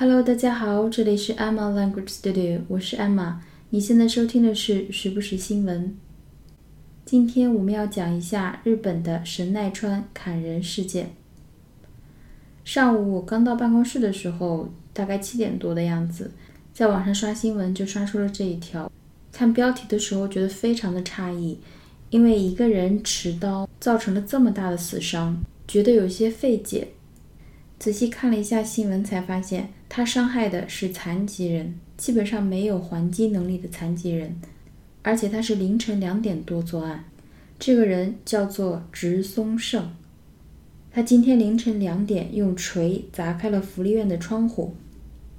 Hello，大家好，这里是 Emma Language Studio，我是 Emma。你现在收听的是时不时新闻。今天我们要讲一下日本的神奈川砍人事件。上午我刚到办公室的时候，大概七点多的样子，在网上刷新闻就刷出了这一条。看标题的时候觉得非常的诧异，因为一个人持刀造成了这么大的死伤，觉得有些费解。仔细看了一下新闻，才发现他伤害的是残疾人，基本上没有还击能力的残疾人，而且他是凌晨两点多作案。这个人叫做植松胜，他今天凌晨两点用锤砸开了福利院的窗户，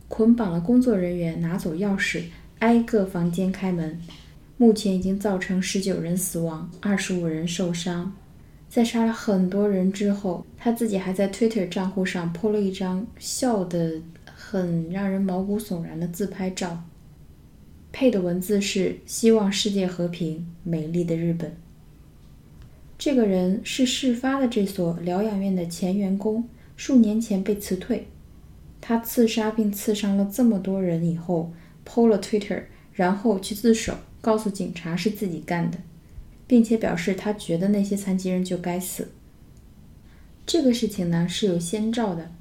捆绑了工作人员，拿走钥匙。挨个房间开门，目前已经造成十九人死亡，二十五人受伤。在杀了很多人之后，他自己还在 Twitter 账户上 po 了一张笑的很让人毛骨悚然的自拍照，配的文字是“希望世界和平，美丽的日本”。这个人是事发的这所疗养院的前员工，数年前被辞退。他刺杀并刺伤了这么多人以后。剖了 Twitter，然后去自首，告诉警察是自己干的，并且表示他觉得那些残疾人就该死。这个事情呢是有先兆的，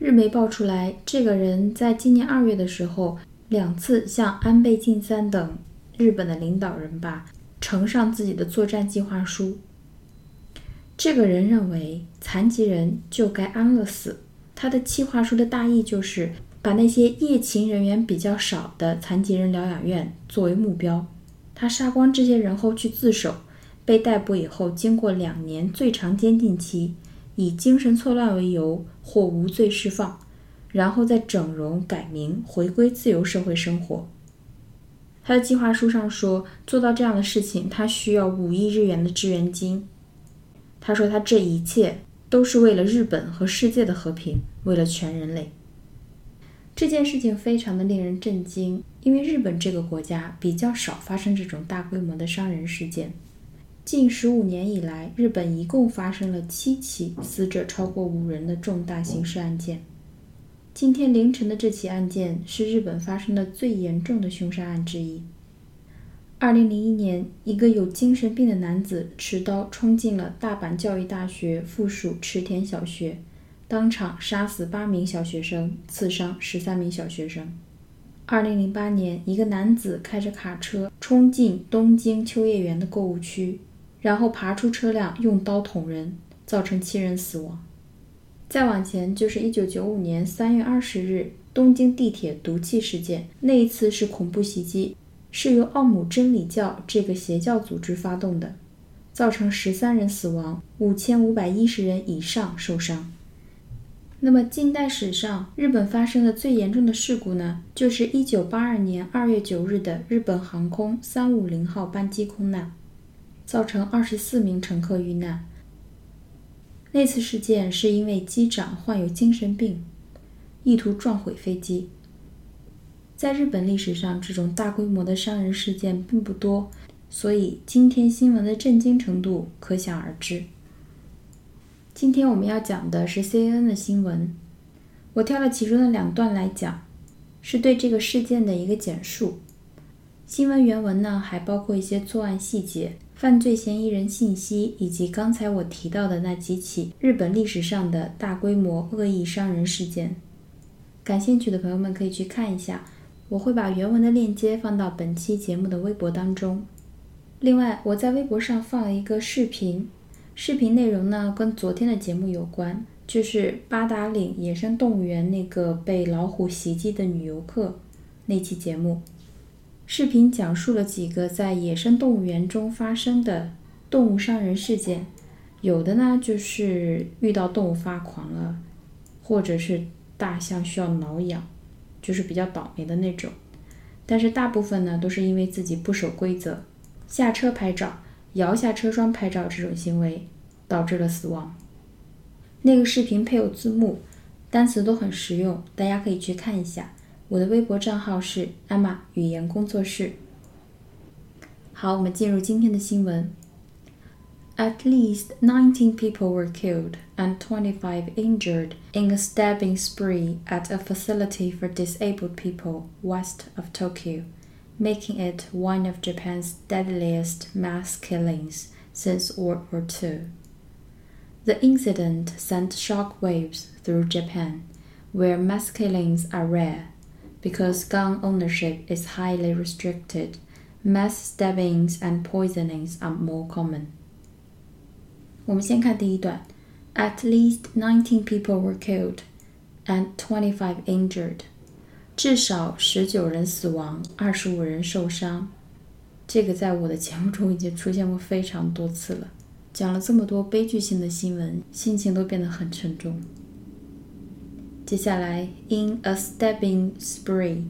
日媒爆出来，这个人在今年二月的时候，两次向安倍晋三等日本的领导人吧呈上自己的作战计划书。这个人认为残疾人就该安乐死，他的计划书的大意就是。把那些夜勤人员比较少的残疾人疗养院作为目标，他杀光这些人后去自首，被逮捕以后，经过两年最长监禁期，以精神错乱为由或无罪释放，然后再整容改名，回归自由社会生活。他的计划书上说，做到这样的事情，他需要五亿日元的支援金。他说，他这一切都是为了日本和世界的和平，为了全人类。这件事情非常的令人震惊，因为日本这个国家比较少发生这种大规模的伤人事件。近十五年以来，日本一共发生了七起死者超过五人的重大刑事案件。今天凌晨的这起案件是日本发生的最严重的凶杀案之一。二零零一年，一个有精神病的男子持刀冲进了大阪教育大学附属池田小学。当场杀死八名小学生，刺伤十三名小学生。二零零八年，一个男子开着卡车冲进东京秋叶原的购物区，然后爬出车辆用刀捅人，造成七人死亡。再往前就是一九九五年三月二十日东京地铁毒气事件，那一次是恐怖袭击，是由奥姆真理教这个邪教组织发动的，造成十三人死亡，五千五百一十人以上受伤。那么，近代史上日本发生的最严重的事故呢，就是1982年2月9日的日本航空350号班机空难，造成24名乘客遇难。那次事件是因为机长患有精神病，意图撞毁飞机。在日本历史上，这种大规模的伤人事件并不多，所以今天新闻的震惊程度可想而知。今天我们要讲的是 CNN 的新闻，我挑了其中的两段来讲，是对这个事件的一个简述。新闻原文呢还包括一些作案细节、犯罪嫌疑人信息，以及刚才我提到的那几起日本历史上的大规模恶意伤人事件。感兴趣的朋友们可以去看一下，我会把原文的链接放到本期节目的微博当中。另外，我在微博上放了一个视频。视频内容呢，跟昨天的节目有关，就是八达岭野生动物园那个被老虎袭击的女游客那期节目。视频讲述了几个在野生动物园中发生的动物伤人事件，有的呢就是遇到动物发狂了，或者是大象需要挠痒，就是比较倒霉的那种。但是大部分呢都是因为自己不守规则，下车拍照。摇下车窗拍照这种行为导致了死亡。那个视频配有字幕，单词都很实用，大家可以去看一下。我的微博账号是艾玛语言工作室。好，我们进入今天的新闻。 At least 19 people were killed and 25 injured in a stabbing spree at a facility for disabled people west of Tokyo, making it one of Japan's deadliest mass killings since World War II. The incident sent shock waves through Japan, where mass killings are rare because gun ownership is highly restricted. Mass stabbings and poisonings are more common. 我们先看第一段，At least nineteen people were killed and twenty-five injured。至少十九人死亡，二十五人受伤。这个在我的节目中已经出现过非常多次了。讲了这么多悲剧性的新闻，心情都变得很沉重。 接下来，in a stabbing spree，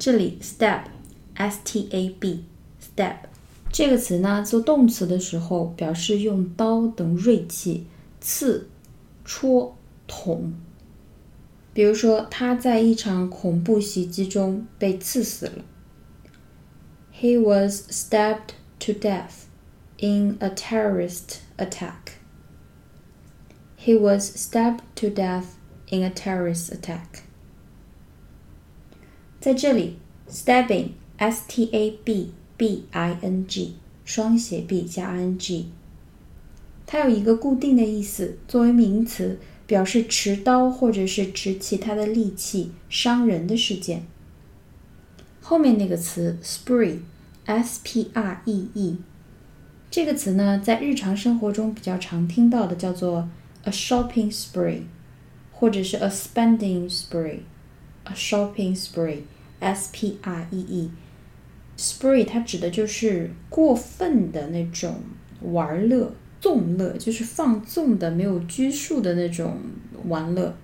这里 stab，s t a b，stab 这个词呢，做动词的时候表示用刀等锐器刺、戳、捅。比如说，他在一场恐怖袭击中被刺死了。He was stabbed to death in a terrorist attack. He was stabbed to death in a terrorist attack. 在这里，stabbing，s-t-a-b-b-i-n-g，双写 b 加 i-n-g，它有一个固定的意思，作为名词表示持刀或者是持其他的利器伤人的事件。后面那个词 spree，s-p-r-e-e，这个词呢，在日常生活中比较常听到的叫做 a shopping spree，或者是 a spending spree，a shopping spree，s-p-r-e-e。spree 它指的就是过分的那种玩乐、纵乐，就是放纵的、没有拘束的那种玩乐。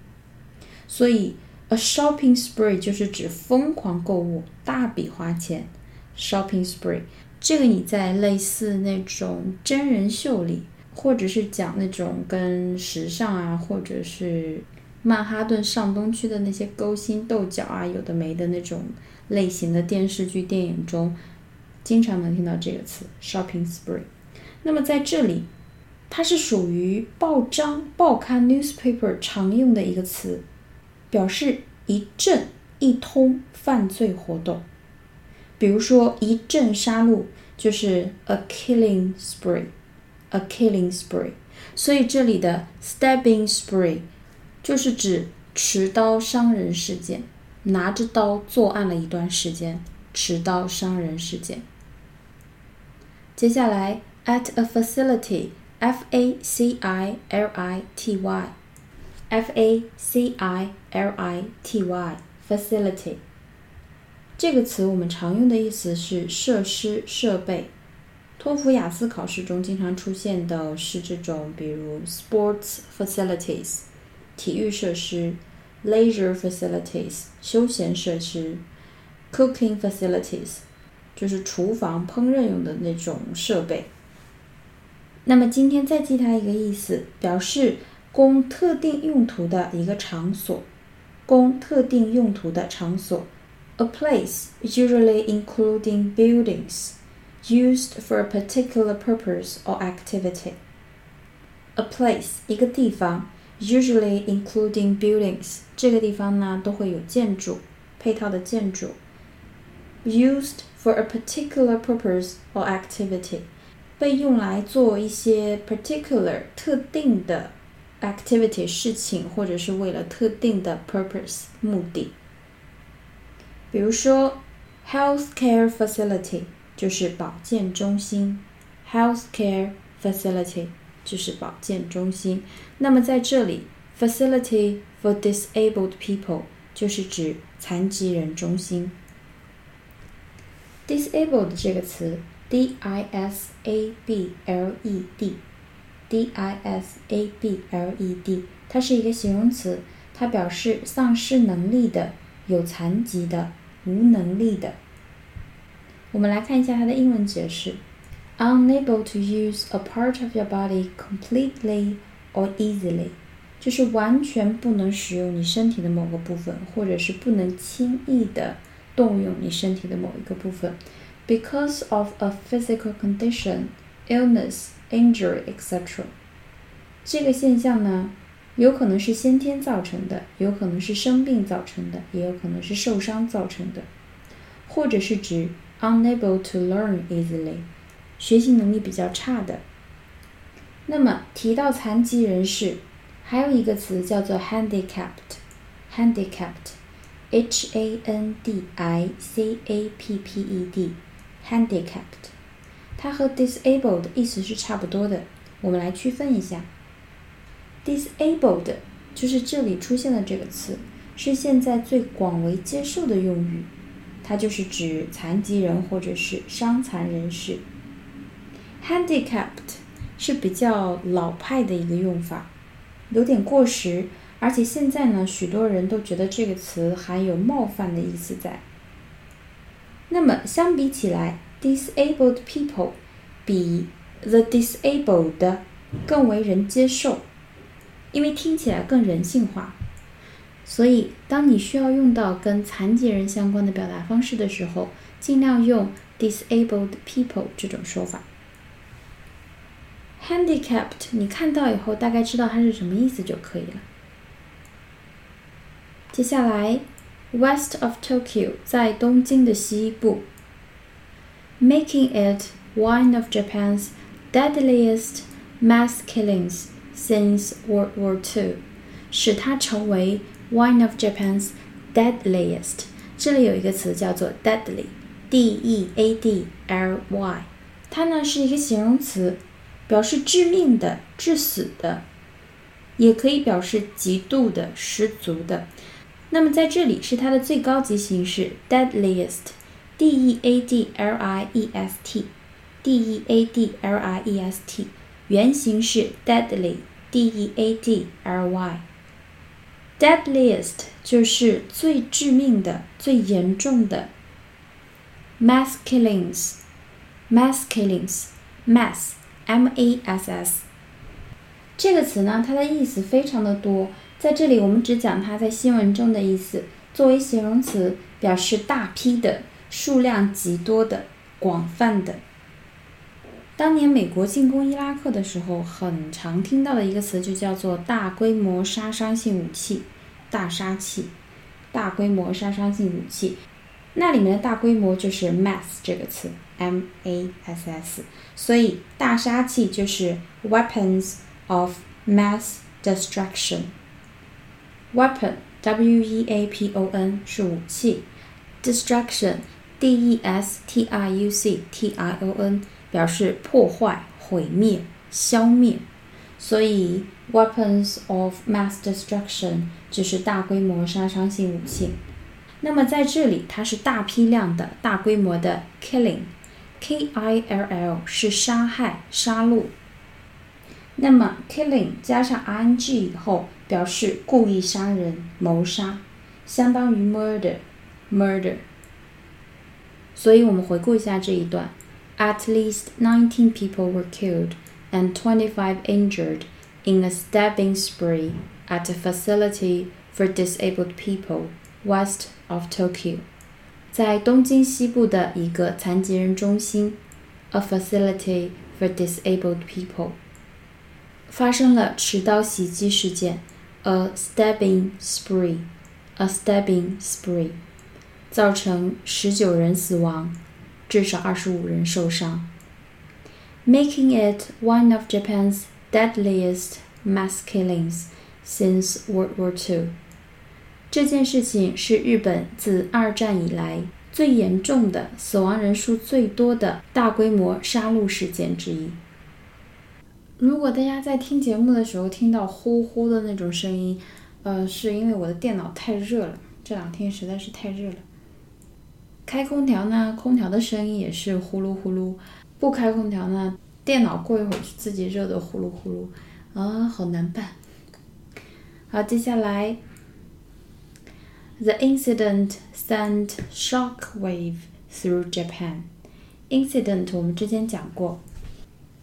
所以 a shopping spree 就是指疯狂购物、大笔花钱。shopping spree 这个你在类似那种真人秀里，或者是讲那种跟时尚啊，或者是曼哈顿上东区的那些勾心斗角啊，有的没的那种类型的电视剧、电影中，经常能听到这个词 “shopping spree”。那么在这里，它是属于报章、报刊 （newspaper） 常用的一个词，表示一阵、一通犯罪活动。比如说，一阵杀戮就是 “a killing spree”，“a killing spree”。所以这里的 “stabbing spree”。就是指持刀伤人事件，拿着刀作案了一段时间，持刀伤人事件。接下来，at a facility，f a c i l i t y，f a c i l i t y，facility 这个词我们常用的意思是设施、设备。托福、雅思考试中经常出现的是这种，比如 sports facilities。体育设施，leisure facilities，休闲设施，cooking facilities，就是厨房烹饪用的那种设备。那么今天再记它一个意思，表示供特定用途的一个场所，供特定用途的场所。A place usually including buildings used for a particular purpose or activity. A place 一个地方。 Usually including buildings，这个地方呢都会有建筑，配套的建筑。Used for a particular purpose or activity，被用来做一些 particular 特定的 activity 事情，或者是为了特定的 purpose 目的。比如说，healthcare facility 就是保健中心，healthcare facility。 就是保健中心。那么在这里，facility for disabled people 就是指残疾人中心。disabled 这个词，d i s a b l e d，d i s a b l e d，它是一个形容词，它表示丧失能力的、有残疾的、无能力的。我们来看一下它的英文解释。unable to use a part of your body completely or easily，就是完全不能使用你身体的某个部分，或者是不能轻易的动用你身体的某一个部分，because of a physical condition, illness, injury, etc. 这个现象呢，有可能是先天造成的，有可能是生病造成的，也有可能是受伤造成的，或者是指 unable to learn easily， 学习能力比较差的。那么提到残疾人士，还有一个词叫做 handicapped，handicapped，h a n d i c a p p e d，handicapped，它和 disabled 意思是差不多的。我们来区分一下。disabled 就是这里出现的这个词，是现在最广为接受的用语，它就是指残疾人或者是伤残人士。Handicapped 是比较老派的一个用法，有点过时，而且现在呢，许多人都觉得这个词含有冒犯的意思在。那么相比起来，disabled people 比 the disabled 更为人接受。因为听起来更人性化，所以当你需要用到跟残疾人相关的表达方式的时候，尽量用 disabled people 这种说法。handicapped 你看到以后大概知道它是什么意思就可以了。接下来，west of Tokyo 在东京的西部，making it one of Japan's deadliest mass killings。since World War II，使它成为 one of Japan's deadliest。这里有一个词叫做 deadly，d e a d l y，它呢是一个形容词， 表示致命的、致死的，也可以表示极度的、十足的。那么在这里是它的最高级形式 deadliest，d e a d l i e s t，d e a d l i e s t，原型是 deadly。D E A D L Y，deadliest 就是最致命的、最严重的。mass killings，mass killings，mass M A S S 这个词呢，它的意思非常的多，在这里我们只讲它在新闻中的意思，作为形容词表示大批的、数量极多的、广泛的。当年美国进攻伊拉克的时候，很常听到的一个词就叫做大规模杀伤性武器，大杀器，大规模杀伤性武器。那里面的大规模就是 mass 这个词，m a s s，所以大杀器就是 weapons of mass destruction。weapon w e a p o n 是武器，destruction d e s t r u c t i o n。表示破坏、毁灭、消灭，所以 weapons of mass destruction 就是大规模杀伤性武器。那么在这里，它是大批量的、大规模的 killing，k i l l 是杀害、杀戮。那么 killing 加上 i n g 以后，表示故意杀人、谋杀，相当于 murder，murder。所以我们回顾一下这一段。At least 19 people were killed and 25 injured in a stabbing spree at a facility for disabled people west of Tokyo. 在东京西部的一个残疾人中心，a facility for disabled people，发生了持刀袭击事件，a stabbing spree，a stabbing spree，造成十九人死亡。至少二十五人受伤，making it one of Japan's deadliest mass killings since World War II。 这件事情是日本自二战以来最严重的、死亡人数最多的大规模杀戮事件之一。如果大家在听节目的时候听到呼呼的那种声音，呃，是因为我的电脑太热了，这两天实在是太热了。开空调呢，空调的声音也是呼噜呼噜；不开空调呢，电脑过一会儿自己热的呼噜呼噜，啊，好难办。好，接下来，The incident sent shockwave through Japan. Incident 我们之前讲过，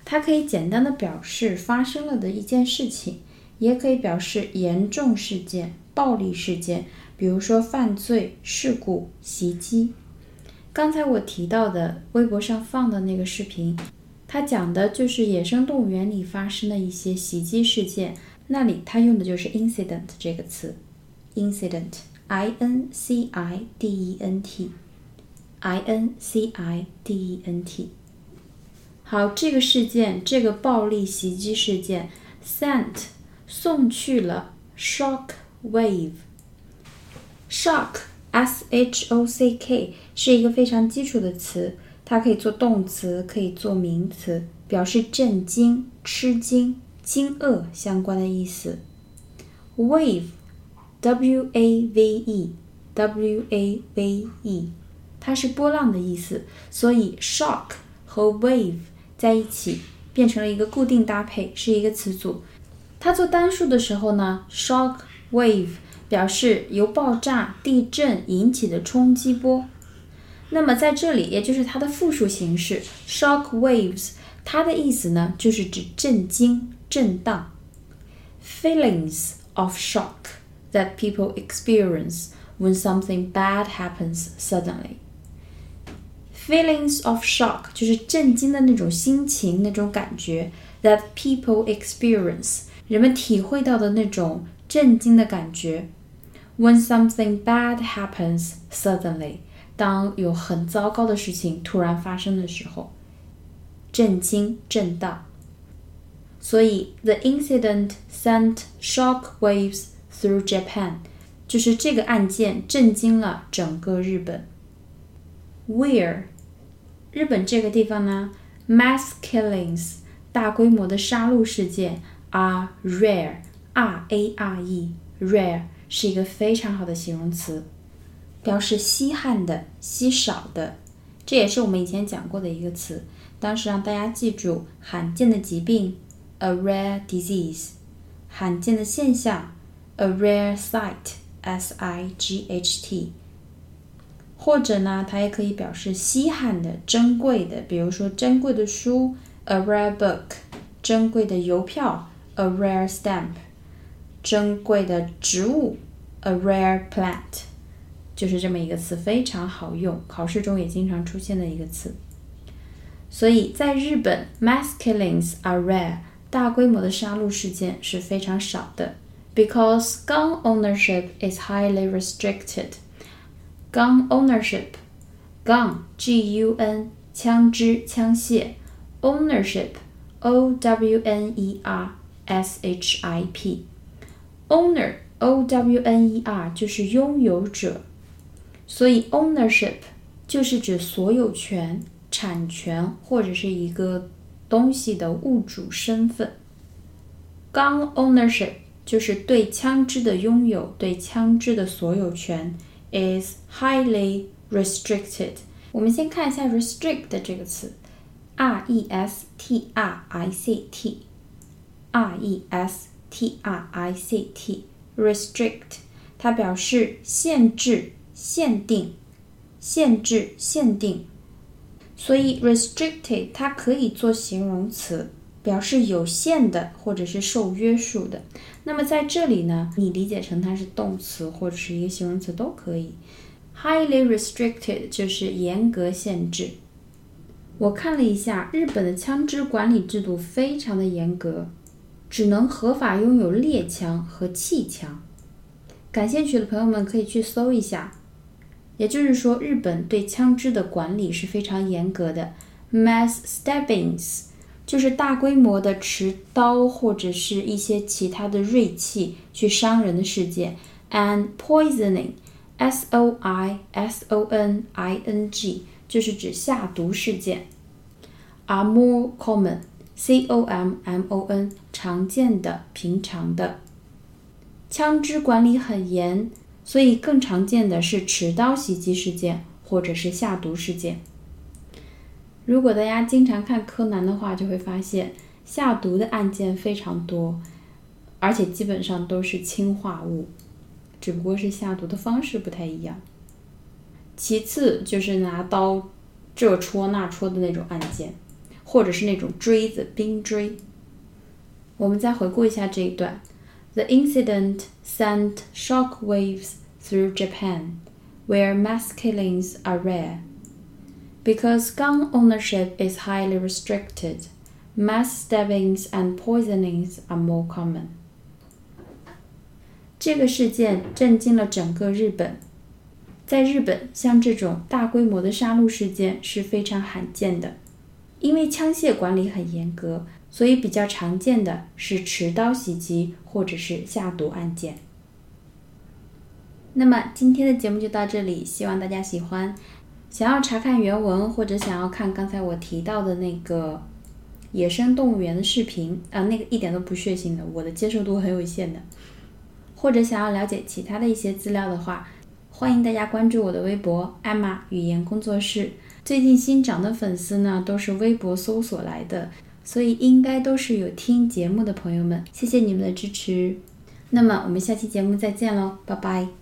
它可以简单的表示发生了的一件事情，也可以表示严重事件、暴力事件，比如说犯罪、事故、袭击。刚才我提到的微博上放的那个视频，它讲的就是野生动物园里发生的一些袭击事件。那里它用的就是 incident 这个词，incident i n c i d e n t i n c i d e n t。好，这个事件，这个暴力袭击事件，sent 送去了 shock wave。shock s h o c k 是一个非常基础的词，它可以做动词，可以做名词，表示震惊、吃惊、惊愕相关的意思。wave w a v e w a v e 它是波浪的意思，所以 shock 和 wave 在一起变成了一个固定搭配，是一个词组。它做单数的时候呢，shock wave 表示由爆炸、地震引起的冲击波。那么在这里，也就是它的复数形式 shock waves，它的意思呢，就是指震惊、震荡。Feelings of shock that people experience when something bad happens suddenly. Feelings of shock 就是震惊的那种心情、那种感觉。That people experience 人们体会到的那种震惊的感觉。When something bad happens suddenly，当有很糟糕的事情突然发生的时候，震惊、震荡。所以，the incident sent shock waves through Japan，就是这个案件震惊了整个日本。Where 日本这个地方呢，mass killings 大规模的杀戮事件 are rare，r a r e rare 是一个非常好的形容词，表示稀罕的、稀少的。这也是我们以前讲过的一个词，当时让大家记住罕见的疾病 a rare disease，罕见的现象 a rare sight，s i g h t。或者呢，它也可以表示稀罕的、珍贵的，比如说珍贵的书，a rare book；珍贵的邮票，a rare stamp；珍贵的植物，a rare plant。就是这么一个词，非常好用，考试中也经常出现的一个词。所以在日本，mass killings are rare，大规模的杀戮事件是非常少的 ，because gun ownership is highly restricted。Gun ownership, gun, G-U-N, 枪支、枪械；ownership, O-W-N-E-R-S-H-I-P, owner, O-W-N-E-R 就是拥有者，所以 ownership 就是指所有权、产权或者是一个东西的物主身份。Gun ownership 就是对枪支的拥有，对枪支的所有权。is highly restricted。我们先看一下 restrict 的这个词，r e s t r i c t，r e s t r i c t，restrict，它表示限制、限定、限制、限定。所以 restricted 它可以做形容词。表示有限的或者是受约束的。那么在这里呢，你理解成它是动词或者是一个形容词都可以。Highly restricted 就是严格限制。我看了一下，日本的枪支管理制度非常的严格，只能合法拥有猎枪和气枪。感兴趣的朋友们可以去搜一下。也就是说，日本对枪支的管理是非常严格的。Mass stabbings。就是大规模的持刀或者是一些其他的锐器去伤人的事件，and poisoning，s o i s o n i n g，就是指下毒事件，are more common，c o m m o n，常见的、平常的。枪支管理很严，所以更常见的是持刀袭击事件或者是下毒事件。如果大家经常看柯南的话，就会发现下毒的案件非常多，而且基本上都是氰化物，只不过是下毒的方式不太一样。其次就是拿刀这戳那戳的那种案件，或者是那种锥子、冰锥。我们再回顾一下这一段：The incident sent shock waves through Japan, where mass killings are rare. Because gun ownership is highly restricted, mass stabbings and poisonings are more common. 这个事件震惊了整个日本。在日本，像这种大规模的杀戮事件是非常罕见的，因为枪械管理很严格，所以比较常见的是持刀袭击或者是下毒案件。那么今天的节目就到这里，希望大家喜欢。想要查看原文或者想要看刚才我提到的那个野生动物园的视频啊，那个一点都不血腥的，我的接受度很有限的。或者想要了解其他的一些资料的话，欢迎大家关注我的微博“艾玛语言工作室”。最近新涨的粉丝呢，都是微博搜索来的，所以应该都是有听节目的朋友们。谢谢你们的支持。那么我们下期节目再见喽，拜拜。